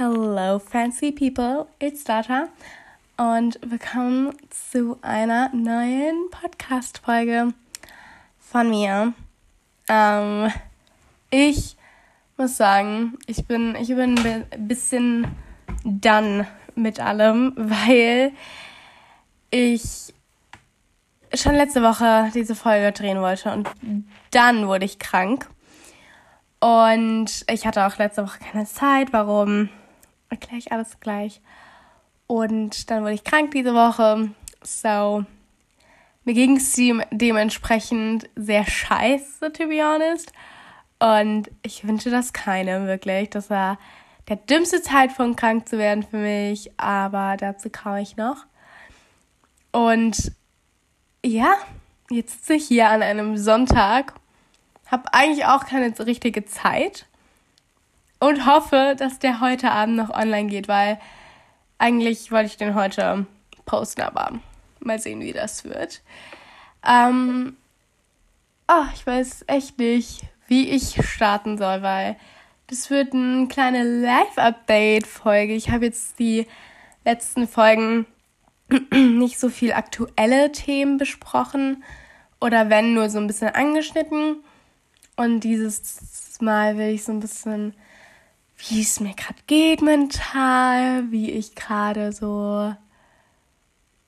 Hello, fancy people, it's Data und willkommen zu einer neuen Podcast-Folge von mir. Ähm, ich muss sagen, ich bin, ich bin ein bisschen done mit allem, weil ich schon letzte Woche diese Folge drehen wollte und dann wurde ich krank. Und ich hatte auch letzte Woche keine Zeit. Warum? Erkläre ich alles gleich. Und dann wurde ich krank diese Woche. So, mir ging es dementsprechend sehr scheiße, to be honest. Und ich wünsche das keinem wirklich. Das war der dümmste Zeitpunkt, krank zu werden für mich. Aber dazu komme ich noch. Und ja, jetzt sitze ich hier an einem Sonntag, habe eigentlich auch keine richtige Zeit und hoffe, dass der heute Abend noch online geht, weil eigentlich wollte ich den heute posten, aber mal sehen, wie das wird. Ähm, oh, ich weiß echt nicht, wie ich starten soll, weil das wird eine kleine Live-Update-Folge. Ich habe jetzt die letzten Folgen nicht so viel aktuelle Themen besprochen oder wenn nur so ein bisschen angeschnitten. Und dieses Mal will ich so ein bisschen wie es mir gerade geht mental, wie ich gerade so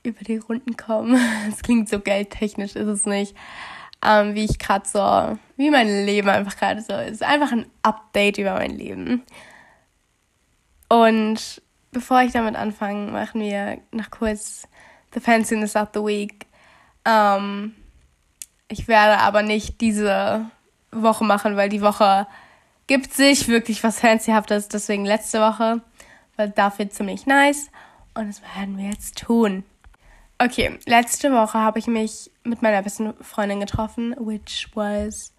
über die Runden komme. Es klingt so geldtechnisch, ist es nicht. Ähm, wie ich gerade so, wie mein Leben einfach gerade so ist. Einfach ein Update über mein Leben. Und bevor ich damit anfange, machen wir noch kurz The Fanciness of the Week. Ähm, ich werde aber nicht diese Woche machen, weil die Woche gibt sich wirklich was Fancyhaftes, deswegen letzte Woche, weil dafür ziemlich nice und das werden wir jetzt tun. Okay, letzte Woche habe ich mich mit meiner besten Freundin getroffen, which was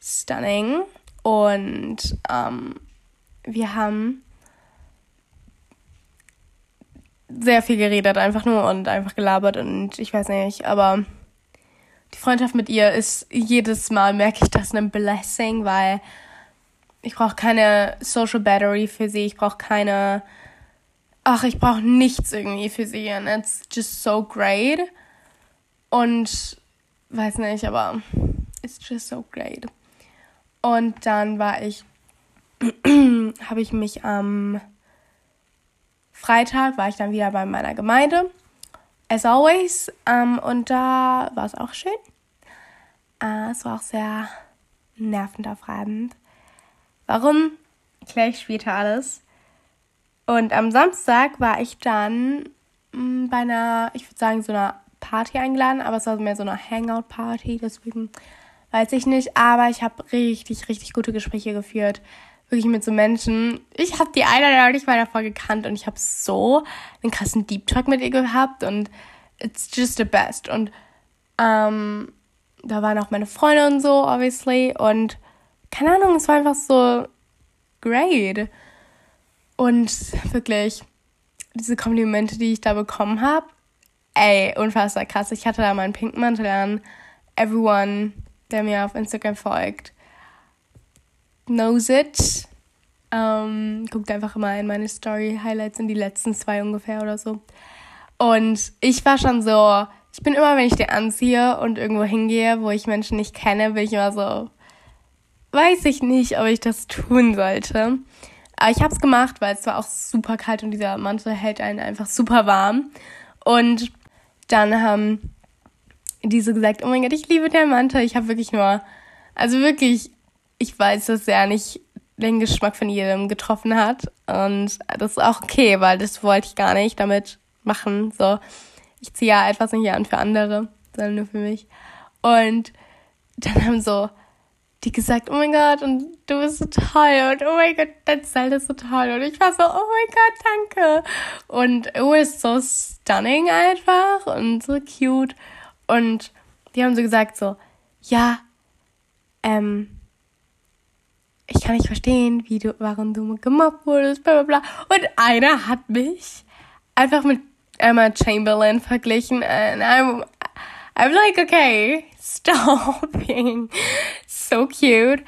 stunning. Und ähm, wir haben sehr viel geredet, einfach nur und einfach gelabert und ich weiß nicht, aber die Freundschaft mit ihr ist jedes Mal, merke ich das, ein Blessing, weil ich brauche keine Social Battery für sie. Ich brauche keine. Ach, ich brauche nichts irgendwie für sie. And it's just so great. Und weiß nicht, aber it's just so great. Und dann war ich, habe ich mich am Freitag war ich dann wieder bei meiner Gemeinde. As always. Um, und da war es auch schön. Uh, es war auch sehr nervend aufreibend. Warum? Erkläre ich später alles. Und am Samstag war ich dann mm, bei einer, ich würde sagen, so einer Party eingeladen, aber es war mehr so eine Hangout-Party, deswegen weiß ich nicht. Aber ich habe richtig, richtig gute Gespräche geführt. Wirklich mit so Menschen. Ich habe die eine noch nicht mal davor gekannt und ich habe so einen krassen Deep Talk mit ihr gehabt und it's just the best. Und ähm, da waren auch meine Freunde und so, obviously. Und keine Ahnung, es war einfach so great. Und wirklich, diese Komplimente, die ich da bekommen habe, ey, unfassbar krass. Ich hatte da meinen pinken Mantel an. Everyone, der mir auf Instagram folgt, knows it. Ähm, guckt einfach immer in meine Story-Highlights in die letzten zwei ungefähr oder so. Und ich war schon so, ich bin immer, wenn ich die anziehe und irgendwo hingehe, wo ich Menschen nicht kenne, bin ich immer so, weiß ich nicht, ob ich das tun sollte. Aber ich habe es gemacht, weil es war auch super kalt und dieser Mantel hält einen einfach super warm. Und dann haben diese gesagt, oh mein Gott, ich liebe den Mantel. Ich habe wirklich nur, also wirklich, ich weiß, dass er nicht den Geschmack von jedem getroffen hat. Und das ist auch okay, weil das wollte ich gar nicht damit machen. So, ich ziehe ja etwas nicht an für andere, sondern nur für mich. Und dann haben so die gesagt, oh mein Gott, und du bist so toll und oh mein Gott, dein Style ist so toll. Und ich war so, oh mein Gott, danke. Und it was so stunning einfach und so cute. Und die haben so gesagt, so, ja, ähm, ich kann nicht verstehen, wie du, warum du gemobbt wurdest, bla bla bla. Und einer hat mich einfach mit Emma Chamberlain verglichen. And I'm, I'm like, okay, stop being so cute.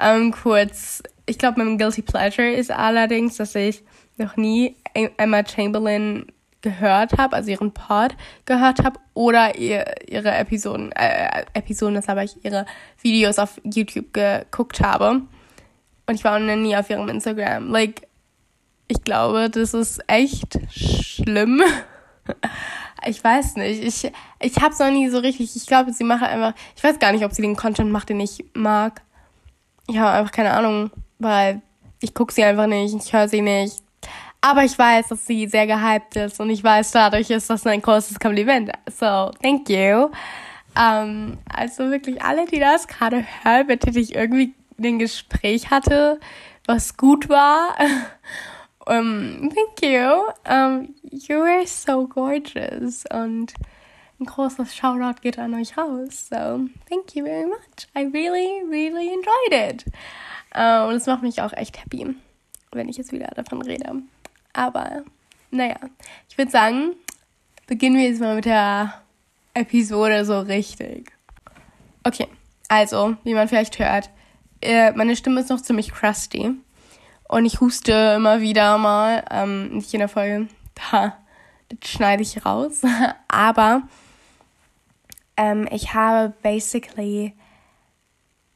Ähm, kurz, ich glaube, mein Guilty Pleasure ist allerdings, dass ich noch nie Emma Chamberlain gehört habe, also ihren Pod gehört habe oder ihr, ihre Episoden, äh, Episoden, das habe ich ihre Videos auf YouTube geguckt habe. Und ich war noch nie auf ihrem Instagram. Like, ich glaube, das ist echt schlimm. ich weiß nicht. Ich, ich habe es noch nie so richtig. Ich glaube, sie macht einfach. Ich weiß gar nicht, ob sie den Content macht, den ich mag. Ich habe einfach keine Ahnung, weil ich gucke sie einfach nicht, ich höre sie nicht. Aber ich weiß, dass sie sehr gehypt ist und ich weiß, dadurch ist das ein großes Kompliment. So, thank you. Um, also wirklich alle, die das gerade hören, bitte ich irgendwie ein Gespräch hatte, was gut war. um, thank you. Um, you are so gorgeous. Und ein großes Shoutout geht an euch raus. So, thank you very much. I really, really enjoyed it. Uh, und es macht mich auch echt happy, wenn ich jetzt wieder davon rede. Aber, naja, ich würde sagen, beginnen wir jetzt mal mit der Episode so richtig. Okay, also, wie man vielleicht hört, äh, meine Stimme ist noch ziemlich crusty. Und ich huste immer wieder mal, ähm, nicht in der Folge, da, das schneide ich raus. Aber ähm, ich habe basically,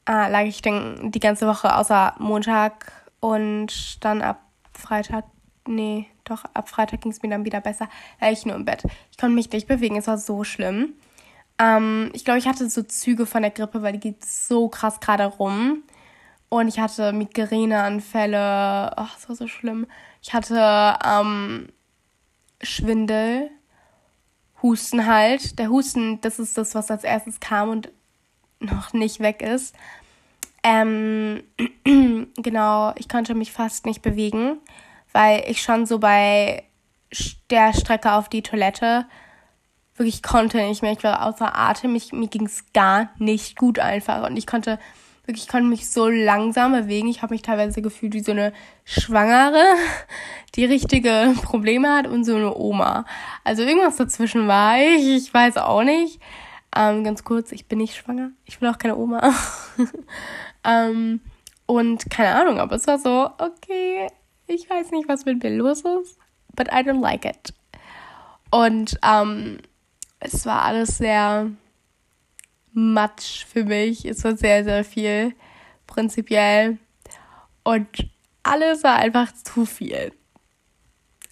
äh, lag ich dann die ganze Woche außer Montag und dann ab Freitag, nee, doch, ab Freitag ging es mir dann wieder besser, lag ich nur im Bett. Ich konnte mich nicht bewegen, es war so schlimm. Ähm, ich glaube, ich hatte so Züge von der Grippe, weil die geht so krass gerade rum. Und ich hatte Migräneanfälle. Ach, das war so schlimm. Ich hatte ähm, Schwindel, Husten halt. Der Husten, das ist das, was als erstes kam und noch nicht weg ist. Ähm, genau, ich konnte mich fast nicht bewegen, weil ich schon so bei der Strecke auf die Toilette wirklich konnte nicht mehr. Ich war außer Atem. Ich, mir ging es gar nicht gut einfach. Und ich konnte wirklich, ich konnte mich so langsam bewegen. Ich habe mich teilweise gefühlt wie so eine Schwangere, die richtige Probleme hat und so eine Oma. Also irgendwas dazwischen war ich. Ich weiß auch nicht. Ähm, ganz kurz, ich bin nicht schwanger. Ich bin auch keine Oma. ähm, und keine Ahnung, aber es war so, okay, ich weiß nicht, was mit mir los ist, but I don't like it. Und ähm, es war alles sehr Matsch für mich. Es war sehr, sehr viel, prinzipiell. Und alles war einfach zu viel.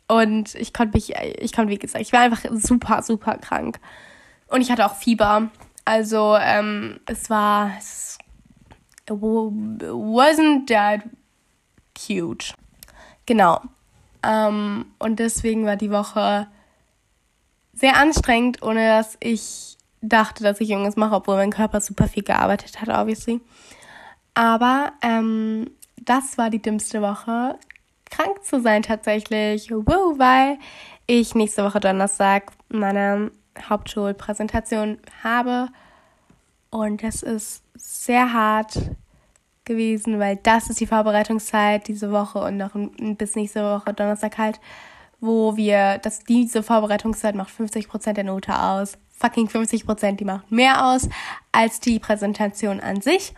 Und ich konnte mich, ich konnte, wie gesagt, ich war einfach super, super krank. Und ich hatte auch Fieber. Also, ähm, es war, es wasn't that cute. Genau. Ähm, und deswegen war die Woche sehr anstrengend, ohne dass ich dachte, dass ich irgendwas mache, obwohl mein Körper super viel gearbeitet hat, obviously. Aber ähm, das war die dümmste Woche, krank zu sein tatsächlich. Woo, weil ich nächste Woche Donnerstag meine Hauptschulpräsentation habe. Und das ist sehr hart gewesen, weil das ist die Vorbereitungszeit diese Woche und noch bis nächste Woche Donnerstag halt, wo wir, dass diese Vorbereitungszeit macht 50% der Note aus fucking 50 Prozent, die macht mehr aus als die Präsentation an sich.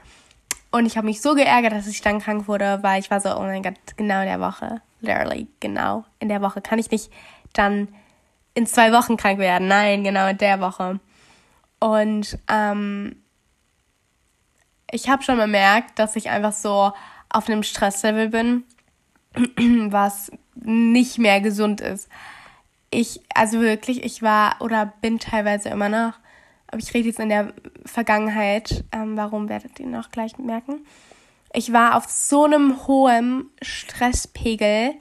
Und ich habe mich so geärgert, dass ich dann krank wurde, weil ich war so, oh mein Gott, genau in der Woche. Literally, genau in der Woche. Kann ich nicht dann in zwei Wochen krank werden? Nein, genau in der Woche. Und ähm, ich habe schon bemerkt, dass ich einfach so auf einem Stresslevel bin, was nicht mehr gesund ist ich, also wirklich, ich war oder bin teilweise immer noch, aber ich rede jetzt in der Vergangenheit, ähm, warum werdet ihr noch gleich merken. Ich war auf so einem hohen Stresspegel,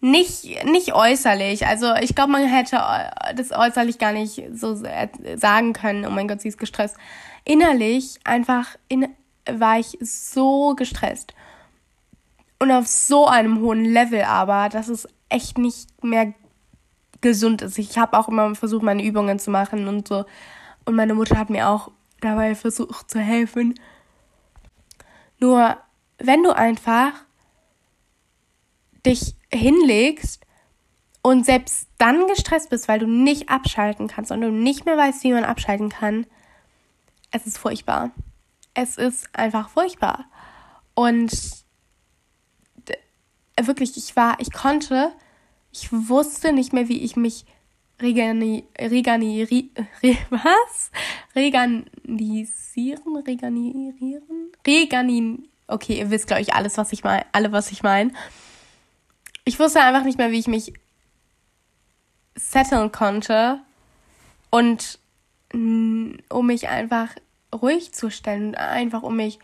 nicht, nicht äußerlich. Also ich glaube, man hätte das äußerlich gar nicht so sagen können, oh mein Gott, sie ist gestresst. Innerlich einfach in, war ich so gestresst. Und auf so einem hohen Level aber, dass es echt nicht mehr gesund ist. Ich habe auch immer versucht, meine Übungen zu machen und so. Und meine Mutter hat mir auch dabei versucht zu helfen. Nur wenn du einfach dich hinlegst und selbst dann gestresst bist, weil du nicht abschalten kannst und du nicht mehr weißt, wie man abschalten kann, es ist furchtbar. Es ist einfach furchtbar. Und wirklich, ich war, ich konnte Ich wusste nicht mehr, wie ich mich regani, regani, re, was? Reganisieren, reganieren, reganin. Okay, ihr wisst glaube ich alles, was ich meine, alle was ich meine. Ich wusste einfach nicht mehr, wie ich mich setteln konnte und um mich einfach ruhig zu stellen, einfach um mich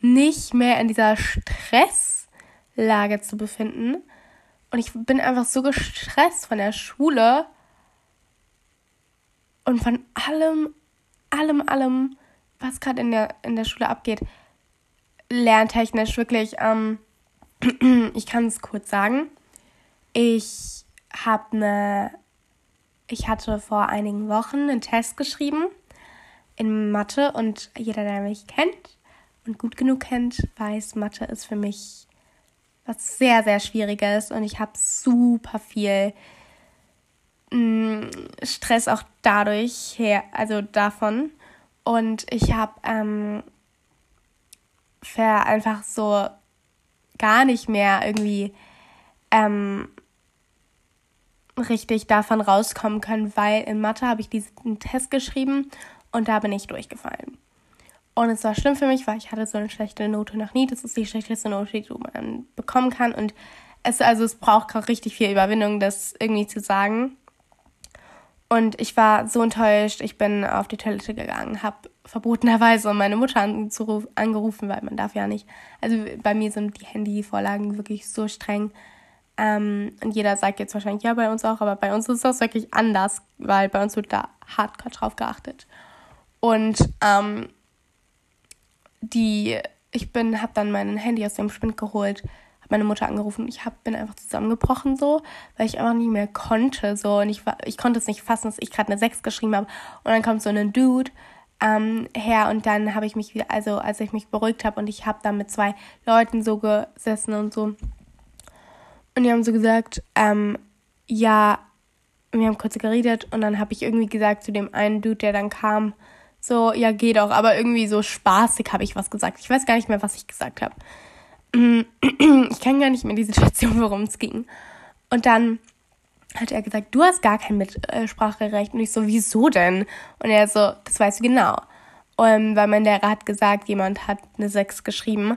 nicht mehr in dieser Stresslage zu befinden. Und ich bin einfach so gestresst von der Schule und von allem, allem, allem, was gerade in der, in der Schule abgeht. Lerntechnisch wirklich, ähm, ich kann es kurz sagen. Ich habe eine, ich hatte vor einigen Wochen einen Test geschrieben in Mathe und jeder, der mich kennt und gut genug kennt, weiß, Mathe ist für mich was sehr, sehr Schwieriges und ich habe super viel mh, mm, Stress auch dadurch her, also davon. Und ich habe ähm, einfach so gar nicht mehr irgendwie ähm, richtig davon rauskommen können, weil in Mathe habe ich diesen Test geschrieben und da bin ich durchgefallen. Und es war schlimm für mich, weil ich hatte so eine schlechte Note noch nie. Das ist die schlechteste Note, die man bekommen kann. Und es, also es braucht gerade richtig viel Überwindung, das irgendwie zu sagen. Und ich war so enttäuscht. Ich bin auf die Toilette gegangen, habe verbotenerweise meine Mutter angerufen, weil man darf ja nicht. Also bei mir sind die Handyvorlagen wirklich so streng. Ähm, und jeder sagt jetzt wahrscheinlich, ja, bei uns auch, aber bei uns ist das wirklich anders, weil bei uns wird da hardcore drauf geachtet. Und ähm, die, ich bin, habe dann mein Handy aus dem Spind geholt, habe meine Mutter angerufen. Ich hab, bin einfach zusammengebrochen so, weil ich einfach nicht mehr konnte so und ich war, ich konnte es nicht fassen, dass ich gerade eine 6 geschrieben habe und dann kommt so ein Dude ähm, her und dann habe ich mich wieder, also als ich mich beruhigt habe und ich habe dann mit zwei Leuten so gesessen und so und die haben so gesagt, ähm, ja, wir haben kurz geredet und dann habe ich irgendwie gesagt zu dem einen Dude, der dann kam, so, ja, geh doch, aber irgendwie so spaßig habe ich was gesagt. Ich weiß gar nicht mehr, was ich gesagt habe. Ich kann gar nicht mehr die Situation, worum es ging. Und dann hat er gesagt, du hast gar kein Mitspracherecht. Und ich so, wieso denn? Und er so, das weißt du genau. Und weil mein Lehrer hat gesagt, jemand hat eine 6 geschrieben.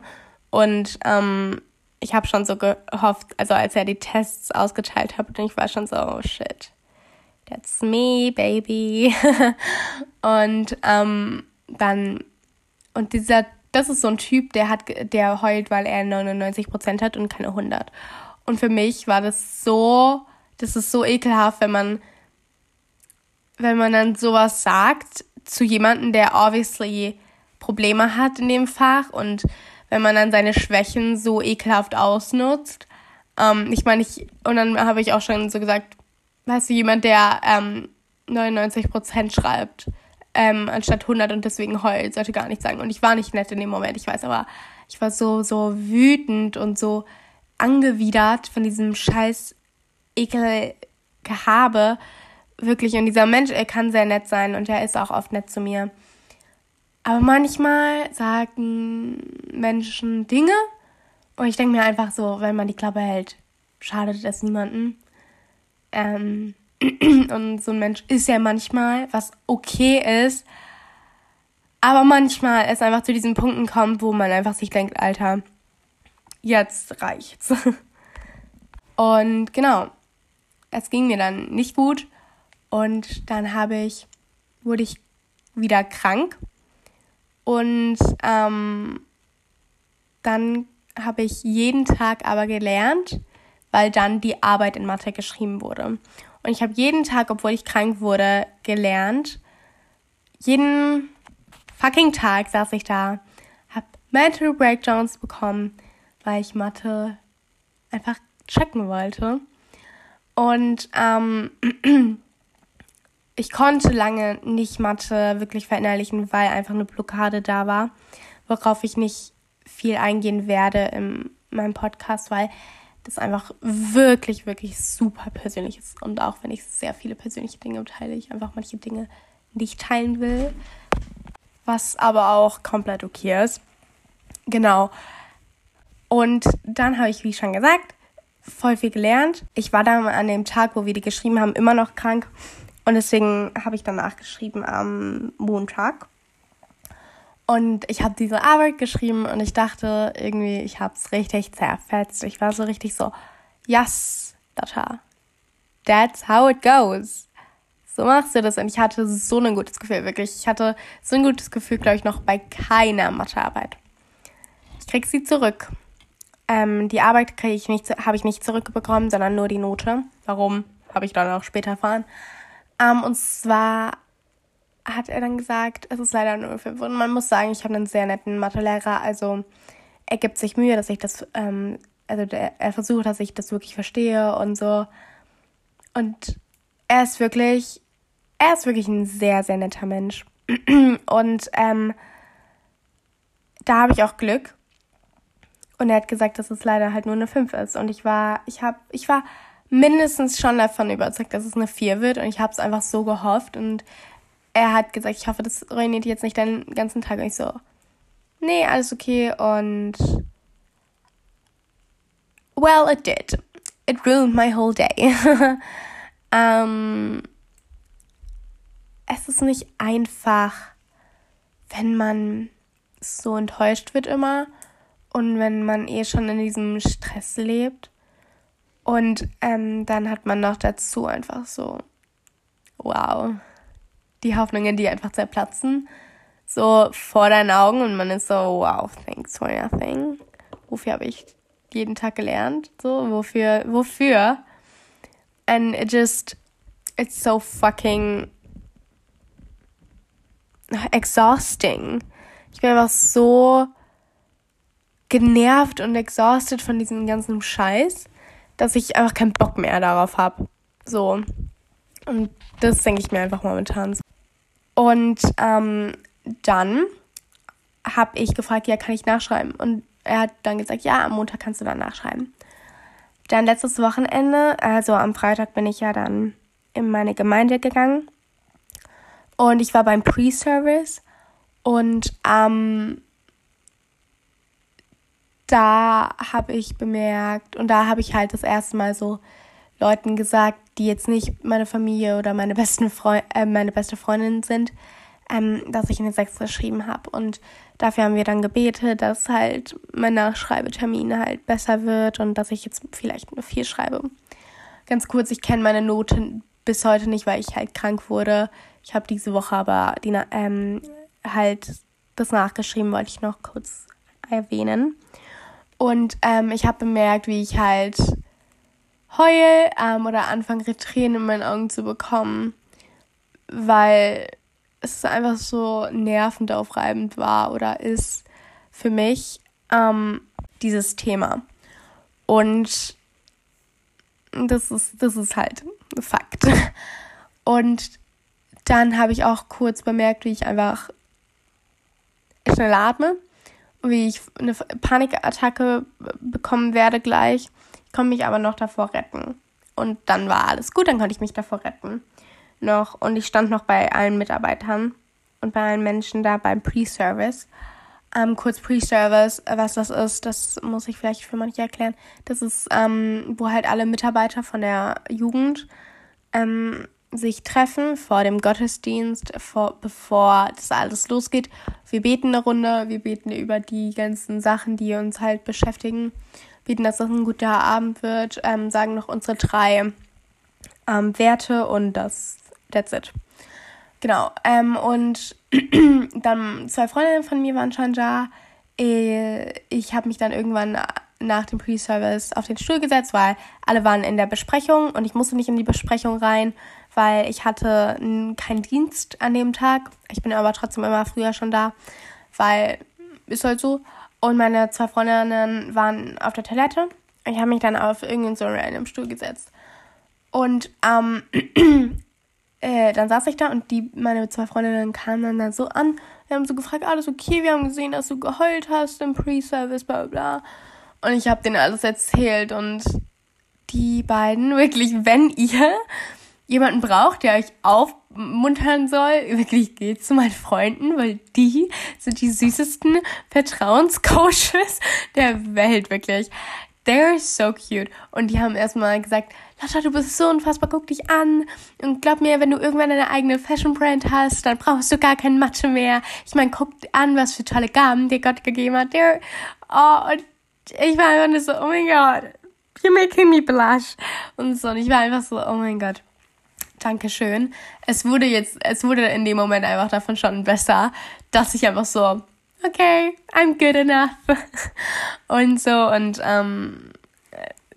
Und ähm, ich habe schon so gehofft, also als er die Tests ausgeteilt hat, und ich war schon so, oh shit, that's me, baby. und ähm, dann, und dieser, das ist so ein Typ, der hat, der heult, weil er 99 Prozent hat und keine 100. Und für mich war das so, das ist so ekelhaft, wenn man, wenn man dann sowas sagt zu jemandem, der obviously Probleme hat in dem Fach und wenn man dann seine Schwächen so ekelhaft ausnutzt. Ähm, ich meine, ich, und dann habe ich auch schon so gesagt, weißt du, jemand, der ähm, 99% schreibt, ähm, anstatt 100 und deswegen heult, sollte gar nichts sagen. Und ich war nicht nett in dem Moment, ich weiß, aber ich war so, so wütend und so angewidert von diesem scheiß Ekelgehabe. Wirklich, und dieser Mensch, er kann sehr nett sein und er ist auch oft nett zu mir. Aber manchmal sagen Menschen Dinge und ich denke mir einfach so, wenn man die Klappe hält, schadet das niemandem. Ähm, und so ein Mensch ist ja manchmal, was okay ist. Aber manchmal es einfach zu diesen Punkten kommt, wo man einfach sich denkt, Alter, jetzt reicht's. Und genau, es ging mir dann nicht gut. Und dann habe ich, wurde ich wieder krank und ähm, dann habe ich jeden Tag aber gelernt, weil dann die Arbeit in Mathe geschrieben wurde. Und ich habe jeden Tag, obwohl ich krank wurde, gelernt. Jeden fucking Tag saß ich da, habe Mental Breakdowns bekommen, weil ich Mathe einfach checken wollte. Und ähm, ich konnte lange nicht Mathe wirklich verinnerlichen, weil einfach eine Blockade da war, worauf ich nicht viel eingehen werde in meinem Podcast, weil das einfach wirklich, wirklich super persönlich ist. Und auch wenn ich sehr viele persönliche Dinge teile, ich einfach manche Dinge nicht teilen will, was aber auch komplett okay ist. Genau. Und dann habe ich, wie schon gesagt, voll viel gelernt. Ich war dann an dem Tag, wo wir die geschrieben haben, immer noch krank. Und deswegen habe ich danach geschrieben am Montag. Und ich habe diese Arbeit geschrieben und ich dachte irgendwie, ich habe es richtig zerfetzt. Ich war so richtig so, yes, Data. That's how it goes. So machst du das. Und ich hatte so ein gutes Gefühl, wirklich. Ich hatte so ein gutes Gefühl, glaube ich, noch bei keiner Mathearbeit. Ich krieg sie zurück. Ähm, die Arbeit kriege ich nicht, habe ich nicht zurückbekommen, sondern nur die Note. Warum, habe ich dann auch später erfahren. Ähm, und zwar hat er dann gesagt, es ist leider nur 5. Und man muss sagen, ich habe einen sehr netten Mathelehrer. Also er gibt sich Mühe, dass ich das, ähm, also der, er versucht, dass ich das wirklich verstehe und so. Und er ist wirklich, er ist wirklich ein sehr, sehr netter Mensch. und ähm, da habe ich auch Glück, und er hat gesagt, dass es leider halt nur eine 5 ist. Und ich war, ich habe, ich war mindestens schon davon überzeugt, dass es eine 4 wird. Und ich habe es einfach so gehofft. Und er hat gesagt, ich hoffe, das ruiniert jetzt nicht deinen ganzen Tag. Und ich so, nee, alles okay. Und well, it did. It ruined my whole day. ähm, es ist nicht einfach, wenn man so enttäuscht wird immer und wenn man eh schon in diesem Stress lebt und ähm, dann hat man noch dazu einfach so, wow, die Hoffnungen, die einfach zerplatzen, so vor deinen Augen und man ist so, wow, thanks for nothing. Wofür habe ich jeden Tag gelernt? So, wofür, wofür? And it just, it's so fucking exhausting. Ich bin einfach so genervt und exhausted von diesem ganzen Scheiß, dass ich einfach keinen Bock mehr darauf habe. So. Und das denke ich mir einfach momentan. Und ähm, dann habe ich gefragt, ja, kann ich nachschreiben? Und er hat dann gesagt, ja, am Montag kannst du dann nachschreiben. Dann letztes Wochenende, also am Freitag bin ich ja dann in meine Gemeinde gegangen. Und ich war beim Pre-Service. Und am da habe ich bemerkt und da habe ich halt das erste Mal so Leuten gesagt, die jetzt nicht meine Familie oder meine besten Freund, äh, meine beste Freundin sind, ähm, dass ich eine 6 geschrieben habe. Und dafür haben wir dann gebetet, dass halt mein Nachschreibetermin halt besser wird und dass ich jetzt vielleicht eine 4 schreibe. Ganz kurz, ich kenne meine Noten bis heute nicht, weil ich halt krank wurde. Ich habe diese Woche aber die, ähm, halt das nachgeschrieben, wollte ich noch kurz erwähnen. Und ähm, ich habe bemerkt, wie ich halt heul ähm, oder anfange, Tränen in meinen Augen zu bekommen, weil es einfach so nervend aufreibend war oder ist für mich ähm, dieses Thema. Und das ist, das ist halt Fakt. Und dann habe ich auch kurz bemerkt, wie ich einfach schnell atme wie ich eine Panikattacke bekommen werde gleich. Konnte mich aber noch davor retten. Und dann war alles gut, dann konnte ich mich davor retten. Noch. Und ich stand noch bei allen Mitarbeitern und bei allen Menschen da beim Pre-Service. Ähm, kurz Pre-Service, was das ist, das muss ich vielleicht für manche erklären. Das ist, ähm, wo halt alle Mitarbeiter von der Jugend ähm, sich treffen vor dem Gottesdienst, vor, bevor das alles losgeht. Wir beten eine Runde, wir beten über die ganzen Sachen, die uns halt beschäftigen, beten, dass das ein guter Abend wird, ähm, sagen noch unsere drei ähm, Werte und das, that's it. Genau, ähm, und dann zwei Freundinnen von mir waren schon da. Äh, ich habe mich dann irgendwann nach dem Pre-Service auf den Stuhl gesetzt, weil alle waren in der Besprechung und ich musste nicht in die Besprechung rein, weil ich hatte keinen Dienst an dem Tag. Ich bin aber trotzdem immer früher schon da, weil ist halt so. Und meine zwei Freundinnen waren auf der Toilette. Ich habe mich dann auf irgendeinen so random Stuhl gesetzt. Und ähm, äh, dann saß ich da und die, meine zwei Freundinnen kamen dann, dann so an. Wir haben so gefragt, alles okay, wir haben gesehen, dass du geheult hast im Pre-Service, bla bla. Und ich habe denen alles erzählt und die beiden, wirklich, wenn ihr jemanden braucht, der euch aufmuntern soll, wirklich geht zu meinen Freunden, weil die sind die süßesten Vertrauenscoaches der Welt, wirklich. they're so cute. Und die haben erstmal gesagt, Lotta, du bist so unfassbar, guck dich an. Und glaub mir, wenn du irgendwann eine eigene Fashion Brand hast, dann brauchst du gar kein Mathe mehr. Ich meine, guck an, was für tolle Gaben dir Gott gegeben hat. Der, oh, und ich war einfach so, oh mein Gott, you're making me blush. Und so, und ich war einfach so, oh mein Gott. Dankeschön. Es wurde jetzt, es wurde in dem Moment einfach davon schon besser, dass ich einfach so, okay, I'm good enough. und so, und, ähm,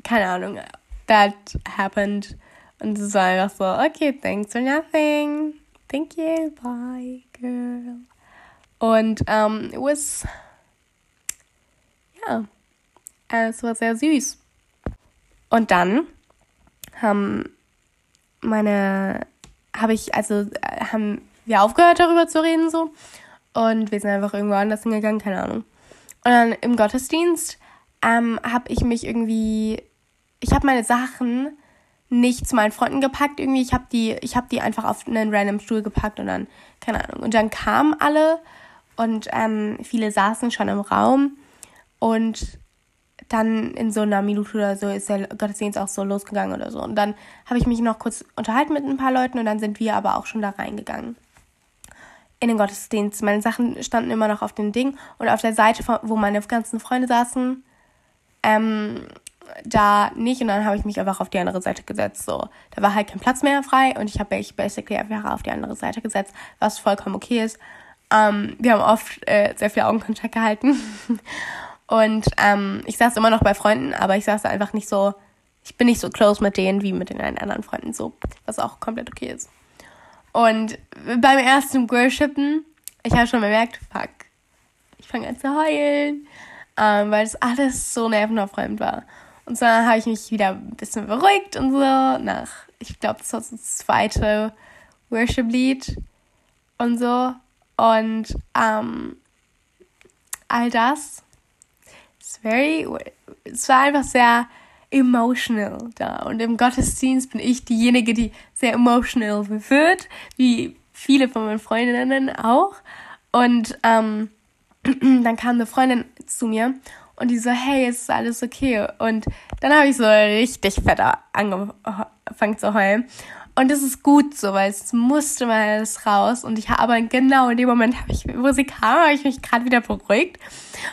keine Ahnung, that happened. Und es war einfach so, okay, thanks for nothing. Thank you, bye, girl. Und um, it was, ja, yeah, es war sehr süß. Und dann haben meine, habe ich, also haben wir aufgehört darüber zu reden so. Und wir sind einfach irgendwo anders hingegangen, keine Ahnung. Und dann im Gottesdienst ähm, habe ich mich irgendwie ich habe meine Sachen nicht zu meinen Freunden gepackt irgendwie. Ich habe die, ich habe die einfach auf einen random Stuhl gepackt und dann, keine Ahnung. Und dann kamen alle und ähm, viele saßen schon im Raum und dann in so einer Minute oder so ist der Gottesdienst auch so losgegangen oder so. Und dann habe ich mich noch kurz unterhalten mit ein paar Leuten und dann sind wir aber auch schon da reingegangen. In den Gottesdienst. Meine Sachen standen immer noch auf dem Ding und auf der Seite, wo meine ganzen Freunde saßen, ähm, da nicht und dann habe ich mich einfach auf die andere Seite gesetzt. So, da war halt kein Platz mehr frei und ich habe mich basically einfach auf die andere Seite gesetzt, was vollkommen okay ist. Ähm, wir haben oft äh, sehr viel Augenkontakt gehalten und ähm, ich saß immer noch bei Freunden, aber ich saß einfach nicht so, ich bin nicht so close mit denen wie mit den anderen Freunden so, was auch komplett okay ist. Und beim ersten Worshipen, ich habe schon bemerkt, fuck, ich fange an zu heulen, ähm, weil es alles so nervenaufreibend war. Und dann habe ich mich wieder ein bisschen beruhigt und so nach, ich glaube, das war das zweite Worship-Lied und so. Und ähm, all das ist very, es war einfach sehr emotional da. Und im Gottesdienst bin ich diejenige, die sehr emotional wird, wie viele von meinen Freundinnen auch. Und ähm, dann kam eine Freundin zu mir und die so, hey, ist alles okay? Und dann habe ich so richtig fett angefangen zu heulen. Und das ist gut so, weil es musste mal alles raus. Und ich habe genau in dem Moment, habe ich, wo sie kam, habe ich mich gerade wieder beruhigt.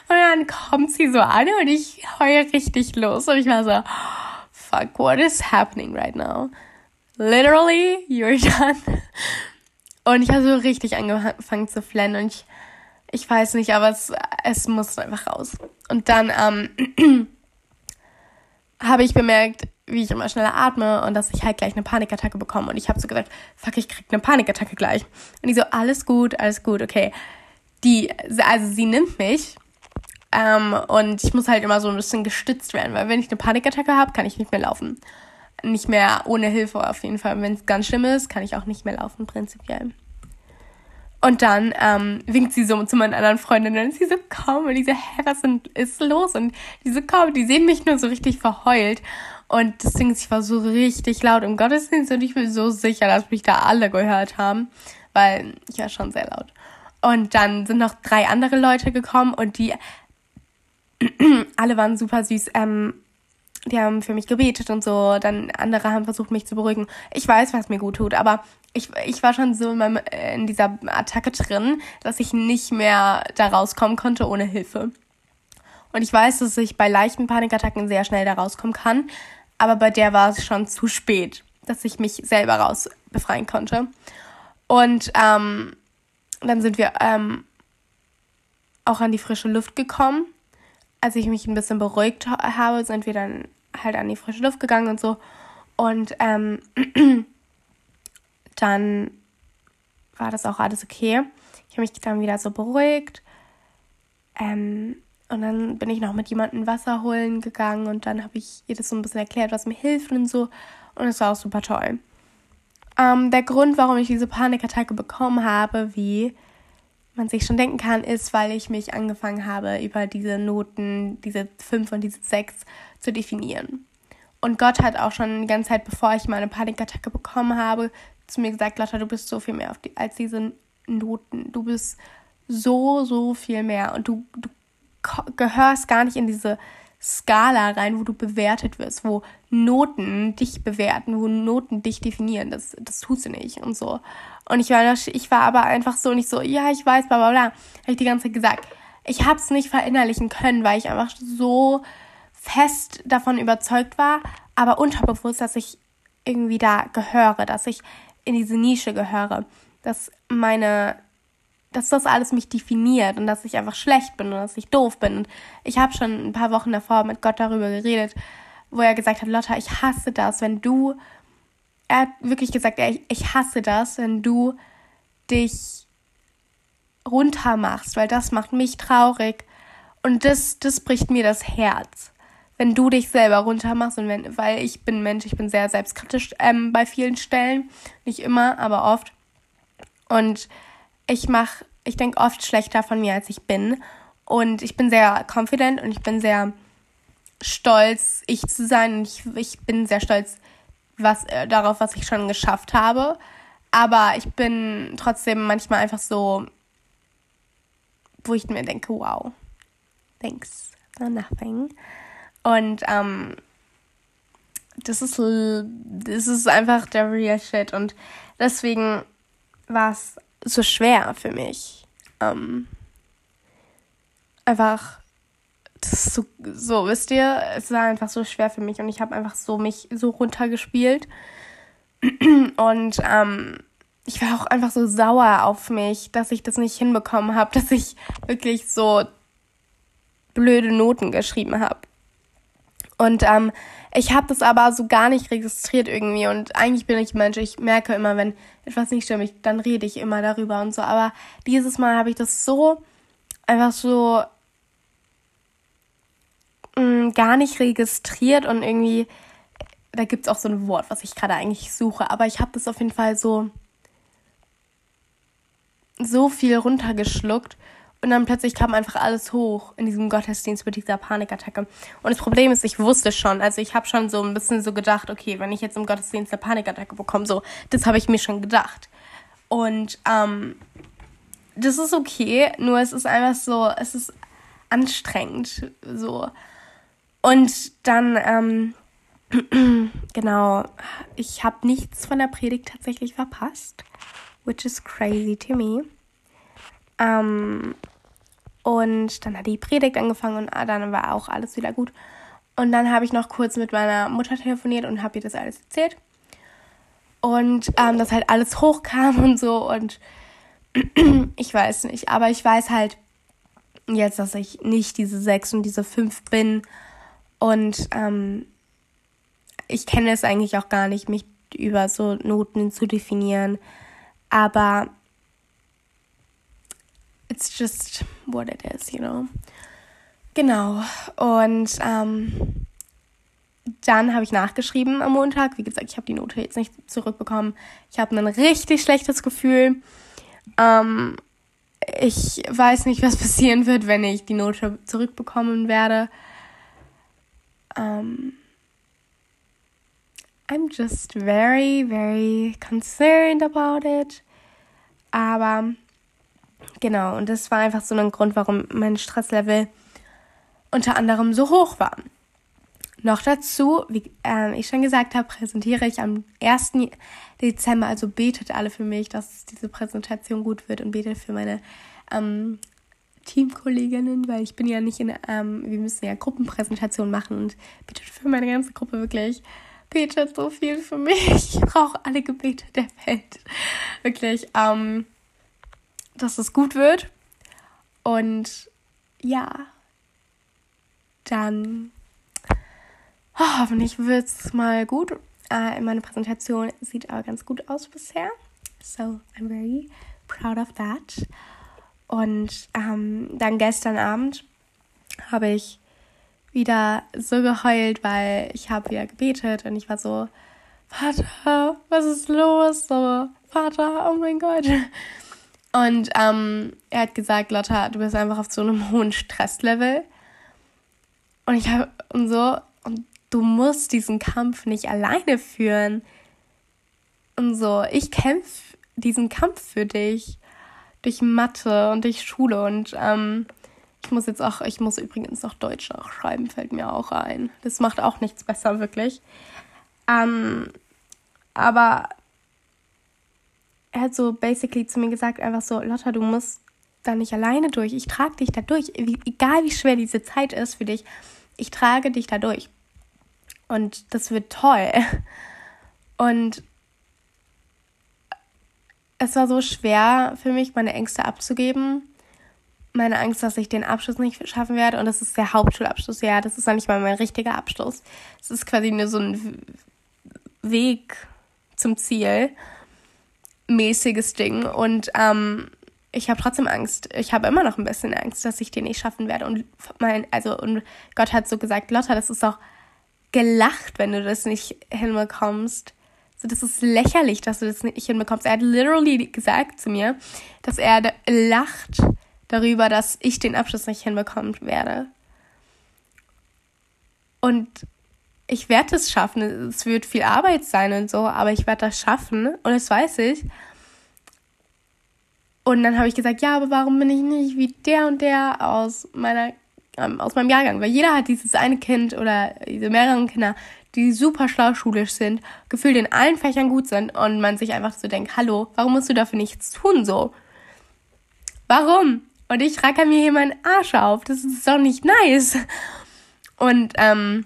Und dann kommt sie so an und ich heule richtig los. Und ich war so, fuck, what is happening right now? Literally, you're done. Und ich habe so richtig angefangen zu flennen. Und ich ich weiß nicht, aber es, es muss einfach raus. Und dann ähm, habe ich bemerkt, wie ich immer schneller atme und dass ich halt gleich eine Panikattacke bekomme. Und ich habe so gesagt, fuck, ich krieg eine Panikattacke gleich. Und die so, alles gut, alles gut, okay. Die, also sie nimmt mich ähm, und ich muss halt immer so ein bisschen gestützt werden, weil wenn ich eine Panikattacke habe, kann ich nicht mehr laufen. Nicht mehr ohne Hilfe auf jeden Fall. Wenn es ganz schlimm ist, kann ich auch nicht mehr laufen, prinzipiell. Und dann ähm, winkt sie so zu meinen anderen Freundinnen und sie so, komm, und diese, hä, was ist los? Und die so, komm, die sehen mich nur so richtig verheult. Und das Ding ist, ich war so richtig laut im Gottesdienst und ich bin so sicher, dass mich da alle gehört haben, weil ich war schon sehr laut. Und dann sind noch drei andere Leute gekommen und die alle waren super süß. Ähm, die haben für mich gebetet und so. Dann andere haben versucht, mich zu beruhigen. Ich weiß, was mir gut tut, aber ich, ich war schon so in, meinem, äh, in dieser Attacke drin, dass ich nicht mehr da rauskommen konnte ohne Hilfe. Und ich weiß, dass ich bei leichten Panikattacken sehr schnell da rauskommen kann, aber bei der war es schon zu spät, dass ich mich selber raus befreien konnte. Und ähm, dann sind wir ähm, auch an die frische Luft gekommen. Als ich mich ein bisschen beruhigt habe, sind wir dann halt an die frische Luft gegangen und so. Und ähm, dann war das auch alles okay. Ich habe mich dann wieder so beruhigt. Ähm, und dann bin ich noch mit jemandem Wasser holen gegangen und dann habe ich ihr das so ein bisschen erklärt, was mir hilft und so. Und es war auch super toll. Ähm, der Grund, warum ich diese Panikattacke bekommen habe, wie man sich schon denken kann, ist, weil ich mich angefangen habe, über diese Noten, diese 5 und diese 6 zu definieren. Und Gott hat auch schon die ganze Zeit, bevor ich meine Panikattacke bekommen habe, zu mir gesagt, Lotta, du bist so viel mehr die, als diese Noten. Du bist so, so viel mehr. Und du, du gehörst gar nicht in diese Skala rein, wo du bewertet wirst, wo Noten dich bewerten, wo Noten dich definieren. Das, das tust du nicht und so. Und ich war, ich war aber einfach so nicht so, ja, ich weiß, bla bla bla. Habe ich die ganze Zeit gesagt. Ich habe es nicht verinnerlichen können, weil ich einfach so fest davon überzeugt war, aber unterbewusst, dass ich irgendwie da gehöre, dass ich in diese Nische gehöre, dass meine dass das alles mich definiert und dass ich einfach schlecht bin und dass ich doof bin. Und ich habe schon ein paar Wochen davor mit Gott darüber geredet, wo er gesagt hat, Lotta, ich hasse das, wenn du, er hat wirklich gesagt, ich, ich hasse das, wenn du dich runter machst, weil das macht mich traurig und das, das bricht mir das Herz. Wenn du dich selber runter machst und wenn, weil ich bin Mensch, ich bin sehr selbstkritisch ähm, bei vielen Stellen, nicht immer, aber oft. Und ich mache, ich denke oft schlechter von mir, als ich bin. Und ich bin sehr confident und ich bin sehr stolz, ich zu sein. Ich, ich bin sehr stolz was, äh, darauf, was ich schon geschafft habe. Aber ich bin trotzdem manchmal einfach so, wo ich mir denke, wow, thanks for nothing. Und ähm, das ist, das ist einfach der real shit. Und deswegen war es so schwer für mich. Ähm, einfach, das ist so, so, wisst ihr, es war einfach so schwer für mich und ich habe einfach so mich so runtergespielt. Und ähm, ich war auch einfach so sauer auf mich, dass ich das nicht hinbekommen habe, dass ich wirklich so blöde Noten geschrieben habe. Und ähm, ich habe das aber so gar nicht registriert irgendwie. Und eigentlich bin ich Mensch, ich merke immer, wenn etwas nicht stimmt, dann rede ich immer darüber und so. Aber dieses Mal habe ich das so einfach so mh, mm, gar nicht registriert und irgendwie, da gibt es auch so ein Wort, was ich gerade eigentlich suche. Aber ich habe das auf jeden Fall so so viel runtergeschluckt und dann plötzlich kam einfach alles hoch in diesem Gottesdienst mit dieser Panikattacke. Und das Problem ist, ich wusste schon, also ich habe schon so ein bisschen so gedacht, okay, wenn ich jetzt im Gottesdienst eine Panikattacke bekomme, so, das habe ich mir schon gedacht. Und ähm, das ist okay, nur es ist einfach so, es ist anstrengend, so. Und dann, ähm, genau, ich habe nichts von der Predigt tatsächlich verpasst, which is crazy to me. Ähm, und dann hat die Predigt angefangen und dann war auch alles wieder gut. Und dann habe ich noch kurz mit meiner Mutter telefoniert und habe ihr das alles erzählt. Und ähm, dass halt alles hochkam und so. Und ich weiß nicht, aber ich weiß halt jetzt, dass ich nicht diese sechs und diese fünf bin. Und ähm, ich kenne es eigentlich auch gar nicht, mich über so Noten zu definieren. Aber it's just what it is, you know. Genau. Und ähm, dann habe ich nachgeschrieben am Montag. Wie gesagt, ich habe die Note jetzt nicht zurückbekommen. Ich habe ein richtig schlechtes Gefühl. Ähm, ich weiß nicht, was passieren wird, wenn ich die Note zurückbekommen werde. Um, I'm just very, very concerned about it. Aber Genau, und das war einfach so ein Grund, warum mein Stresslevel unter anderem so hoch war. Noch dazu, wie äh, ich schon gesagt habe, präsentiere ich am 1. Dezember, also betet alle für mich, dass diese Präsentation gut wird und betet für meine ähm, Teamkolleginnen, weil ich bin ja nicht in, ähm, wir müssen ja Gruppenpräsentationen machen und betet für meine ganze Gruppe wirklich. Betet so viel für mich. Ich brauche alle Gebete der Welt. Wirklich. Ähm, dass es gut wird. Und ja, dann oh, hoffentlich wird es mal gut. Äh, meine Präsentation sieht aber ganz gut aus bisher. So, I'm very proud of that. Und ähm, dann gestern Abend habe ich wieder so geheult, weil ich habe wieder gebetet und ich war so, Vater, was ist los? So, Vater, oh mein Gott. Und ähm, er hat gesagt, Lotta, du bist einfach auf so einem hohen Stresslevel. Und ich habe und so, und du musst diesen Kampf nicht alleine führen. Und so, ich kämpfe diesen Kampf für dich durch Mathe und durch Schule. Und ähm, Ich muss jetzt auch, ich muss übrigens noch Deutsch nachschreiben, fällt mir auch ein. Das macht auch nichts besser, wirklich. Ähm, aber er hat so basically zu mir gesagt, einfach so, Lotta, du musst da nicht alleine durch. Ich trage dich da durch. Egal wie schwer diese Zeit ist für dich, ich trage dich da durch. Und das wird toll. Und es war so schwer für mich, meine Ängste abzugeben. Meine Angst, dass ich den Abschluss nicht schaffen werde. Und das ist der Hauptschulabschluss. Ja, das ist noch nicht mal mein richtiger Abschluss. Es ist quasi nur so ein Weg zum Ziel. Mäßiges Ding. Und ähm, ich habe trotzdem Angst. Ich habe immer noch ein bisschen Angst, dass ich den nicht schaffen werde. Und mein, also, und Gott hat so gesagt, Lotta, das ist doch gelacht, wenn du das nicht hinbekommst. So, das ist lächerlich, dass du das nicht hinbekommst. Er hat literally gesagt zu mir, dass er lacht darüber, dass ich den Abschluss nicht hinbekommen werde. Und ich werde es schaffen. Es wird viel Arbeit sein und so, aber ich werde das schaffen und das weiß ich. Und dann habe ich gesagt, ja, aber warum bin ich nicht wie der und der aus meiner ähm, aus meinem Jahrgang? Weil jeder hat dieses eine Kind oder diese mehreren Kinder, die super schlau schulisch sind, gefühlt in allen Fächern gut sind und man sich einfach so denkt, hallo, warum musst du dafür nichts tun so? Warum? Und ich racker mir hier meinen Arsch auf. Das ist doch nicht nice. Und ähm,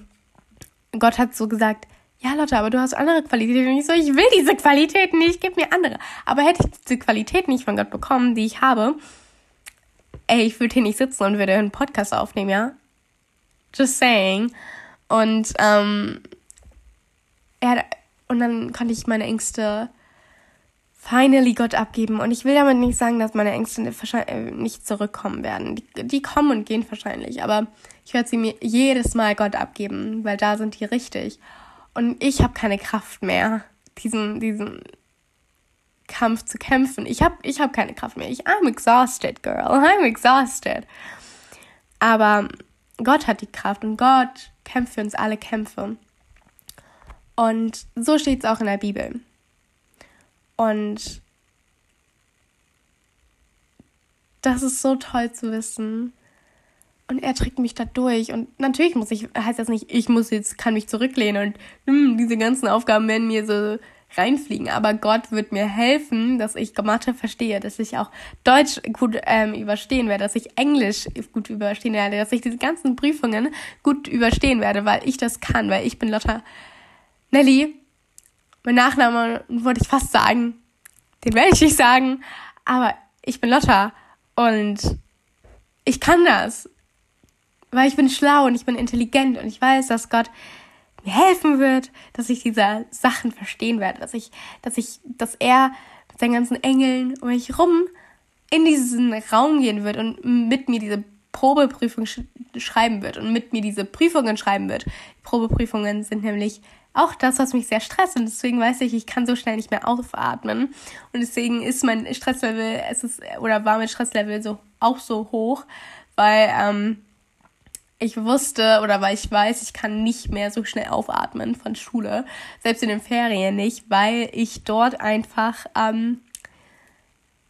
Gott hat so gesagt, ja Lotte, aber du hast andere Qualitäten. Und ich so, ich will diese Qualitäten nicht, gib mir andere. Aber hätte ich diese Qualität nicht von Gott bekommen, die ich habe, ey, ich würde hier nicht sitzen und würde einen Podcast aufnehmen, ja? Just saying. Und, ähm, er, und dann konnte ich meine Ängste finally Gott abgeben. Und ich will damit nicht sagen, dass meine Ängste äh, nicht zurückkommen werden. Die, die kommen und gehen wahrscheinlich. Aber ich werde sie mir jedes Mal Gott abgeben, weil da sind die richtig. Und ich habe keine Kraft mehr, diesen, diesen Kampf zu kämpfen. Ich habe ich hab keine Kraft mehr. Ich, I'm exhausted, girl. I'm exhausted. Aber Gott hat die Kraft und Gott kämpft für uns alle Kämpfe. Und so steht es auch in der Bibel. Und das ist so toll zu wissen. Und er trägt mich da durch. Und natürlich muss ich, heißt das nicht, ich muss jetzt, kann mich zurücklehnen und hm, diese ganzen Aufgaben werden mir so reinfliegen. Aber Gott wird mir helfen, dass ich Mathe verstehe, dass ich auch Deutsch gut ähm, überstehen werde, dass ich Englisch gut überstehen werde, dass ich diese ganzen Prüfungen gut überstehen werde, weil ich das kann, weil ich bin Lotta Nelly mein Nachname wollte ich fast sagen. Den werde ich nicht sagen. Aber ich bin Lotta. Und ich kann das. Weil ich bin schlau und ich bin intelligent und ich weiß, dass Gott mir helfen wird, dass ich diese Sachen verstehen werde, dass ich, dass ich, dass er mit seinen ganzen Engeln um mich rum in diesen Raum gehen wird und mit mir diese Probeprüfung sch schreiben wird und mit mir diese Prüfungen schreiben wird. Die Probeprüfungen sind nämlich auch das, was mich sehr stresst. Und deswegen weiß ich, ich kann so schnell nicht mehr aufatmen. Und deswegen ist mein Stresslevel, es ist, oder war mein Stresslevel so auch so hoch, weil ähm, ich wusste oder weil ich weiß, ich kann nicht mehr so schnell aufatmen von Schule, selbst in den Ferien nicht, weil ich dort einfach ähm,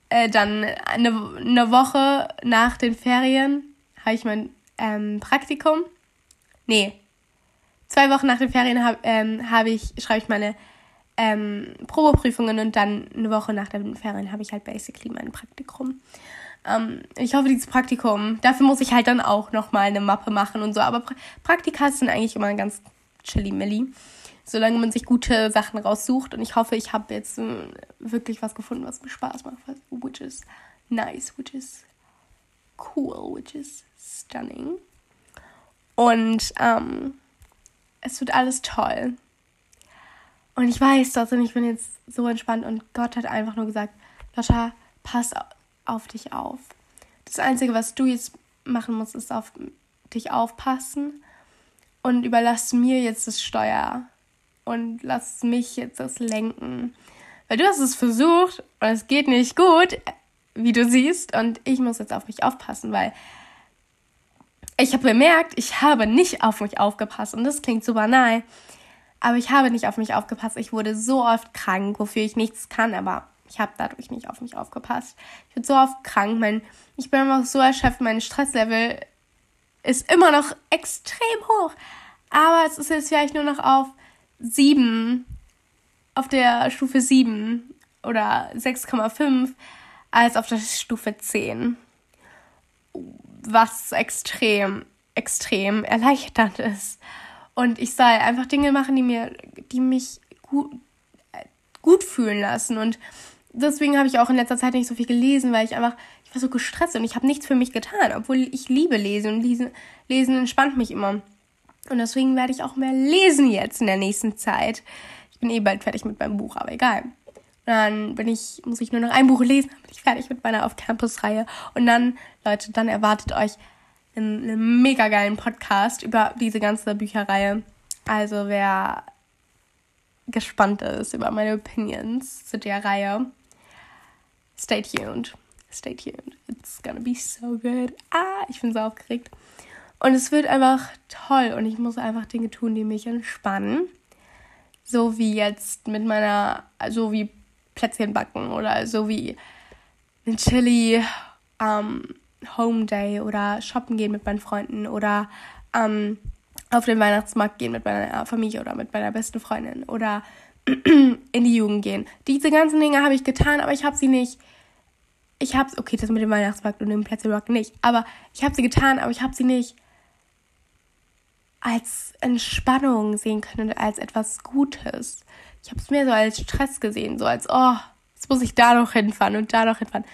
äh, dann eine, eine Woche nach den Ferien habe ich mein ähm, Praktikum. Nee, zwei Wochen nach den Ferien habe ähm, hab ich, schreibe ich meine ähm, Probeprüfungen und dann eine Woche nach den Ferien habe ich halt basically mein Praktikum. Ähm, ich hoffe, dieses Praktikum, dafür muss ich halt dann auch nochmal eine Mappe machen und so. Aber pra Praktika sind eigentlich immer ganz chilly-milly, solange man sich gute Sachen raussucht. Und ich hoffe, ich habe jetzt äh, wirklich was gefunden, was mir Spaß macht, which is nice, which is cool, which is stunning. Und ähm, es wird alles toll. Und ich weiß das und ich bin jetzt so entspannt und Gott hat einfach nur gesagt, Lotta, pass auf dich auf. Das Einzige, was du jetzt machen musst, ist auf dich aufpassen und überlass mir jetzt das Steuer und lass mich jetzt das lenken. Weil du hast es versucht und es geht nicht gut, wie du siehst, und ich muss jetzt auf mich aufpassen, weil ich habe bemerkt, ich habe nicht auf mich aufgepasst und das klingt so banal, aber ich habe nicht auf mich aufgepasst. Ich wurde so oft krank, wofür ich nichts kann, aber ich habe dadurch nicht auf mich aufgepasst. Ich bin so oft krank, mein, ich bin einfach so erschöpft, mein Stresslevel ist immer noch extrem hoch. Aber es ist jetzt vielleicht nur noch auf 7, auf der Stufe 7 oder 6,5 als auf der Stufe 10. Was extrem, extrem erleichternd ist. Und ich soll einfach Dinge machen, die mir, die mich gut, gut fühlen lassen. Und deswegen habe ich auch in letzter Zeit nicht so viel gelesen, weil ich einfach, ich war so gestresst und ich habe nichts für mich getan, obwohl ich liebe Lesen und lesen, lesen entspannt mich immer. Und deswegen werde ich auch mehr lesen jetzt in der nächsten Zeit. Ich bin eh bald fertig mit meinem Buch, aber egal. Dann bin ich, muss ich nur noch ein Buch lesen, dann bin ich fertig mit meiner Auf-Campus-Reihe. Und dann, Leute, dann erwartet euch einen, einen mega geilen Podcast über diese ganze Bücherreihe. Also wer gespannt ist über meine Opinions zu der Reihe, stay tuned. Stay tuned. It's gonna be so good. Ah, ich bin so aufgeregt. Und es wird einfach toll und ich muss einfach Dinge tun, die mich entspannen. So wie jetzt mit meiner, so wie Plätzchen backen oder so wie ein Chili ähm, Home Day oder shoppen gehen mit meinen Freunden oder ähm, auf den Weihnachtsmarkt gehen mit meiner Familie oder mit meiner besten Freundin oder in die Jugend gehen. Diese ganzen Dinge habe ich getan, aber ich habe sie nicht. Ich habe okay, das mit dem Weihnachtsmarkt und dem Plätzchenbacken nicht, aber ich habe sie getan, aber ich habe sie nicht als Entspannung sehen können als etwas Gutes. Ich habe es mehr so als Stress gesehen, so als, oh, jetzt muss ich da noch hinfahren und da noch hinfahren.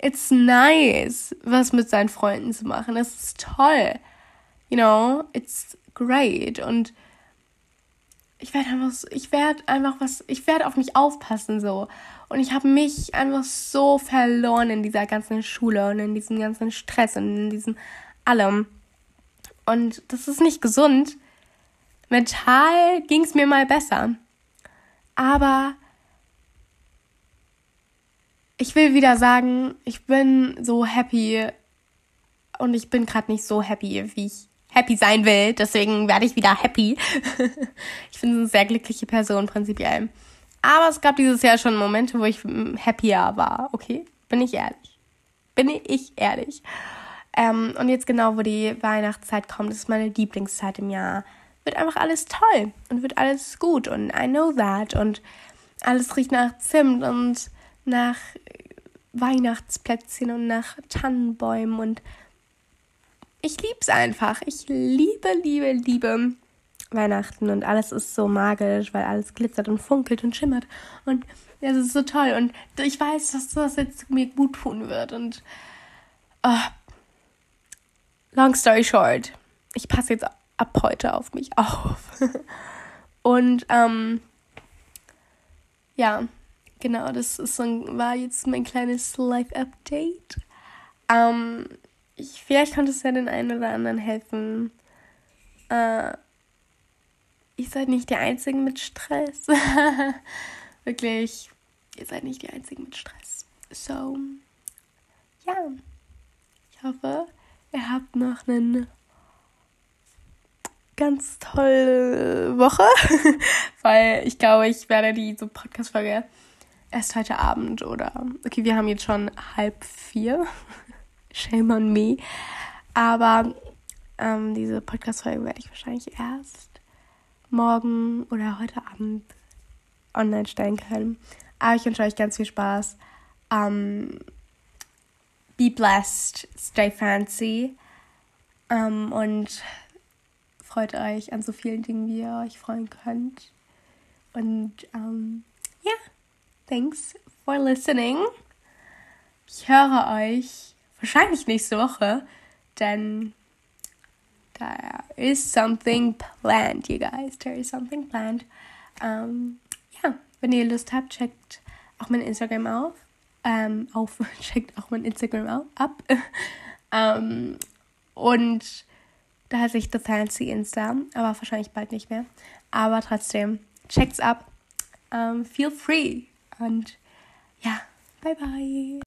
It's nice, was mit seinen Freunden zu machen. Es ist toll. You know, it's great. Und ich werde einfach, ich werde einfach was, ich werde auf mich aufpassen so. Und ich habe mich einfach so verloren in dieser ganzen Schule und in diesem ganzen Stress und in diesem allem. Und das ist nicht gesund. Mental ging es mir mal besser. Aber ich will wieder sagen, ich bin so happy und ich bin gerade nicht so happy, wie ich happy sein will. Deswegen werde ich wieder happy. ich bin eine sehr glückliche Person prinzipiell. Aber es gab dieses Jahr schon Momente, wo ich happier war. Okay, bin ich ehrlich. Bin ich ehrlich. Ähm, und jetzt genau, wo die Weihnachtszeit kommt, ist meine Lieblingszeit im Jahr wird einfach alles toll und wird alles gut und I know that und alles riecht nach Zimt und nach Weihnachtsplätzchen und nach Tannenbäumen und ich lieb's einfach. Ich liebe, liebe, liebe Weihnachten und alles ist so magisch, weil alles glitzert und funkelt und schimmert und es ist so toll und ich weiß, dass das jetzt mir gut tun wird und oh, long story short, ich passe jetzt ab heute auf mich auf. Und ähm, ja, genau, das ist so, war jetzt mein kleines Live-Update. Ähm, ich, vielleicht konnte es ja den einen oder anderen helfen. Äh, ihr seid nicht die Einzigen mit Stress. Wirklich, ihr seid nicht die Einzigen mit Stress. So, ja, ich hoffe, ihr habt noch einen ganz tolle Woche, weil ich glaube, ich werde die so Podcast-Folge erst heute Abend oder, okay, wir haben jetzt schon halb vier, shame on me, aber ähm, diese Podcast-Folge werde ich wahrscheinlich erst morgen oder heute Abend online stellen können. Aber ich wünsche euch ganz viel Spaß. Um, be blessed, stay fancy. Um, und freut euch an so vielen Dingen, wie ihr euch freuen könnt. Und ähm, ja, thanks for listening. Ich höre euch wahrscheinlich nächste Woche, denn there is something planned, you guys. There is something planned. Ähm, ja, wenn ihr Lust habt, checkt auch mein Instagram auf. Ähm, auf, checkt auch mein Instagram auf, ab. ähm, und da hat sich The Fancy Insta, aber wahrscheinlich bald nicht mehr. Aber trotzdem, checkt's ab. Um, feel free. Und ja, bye bye.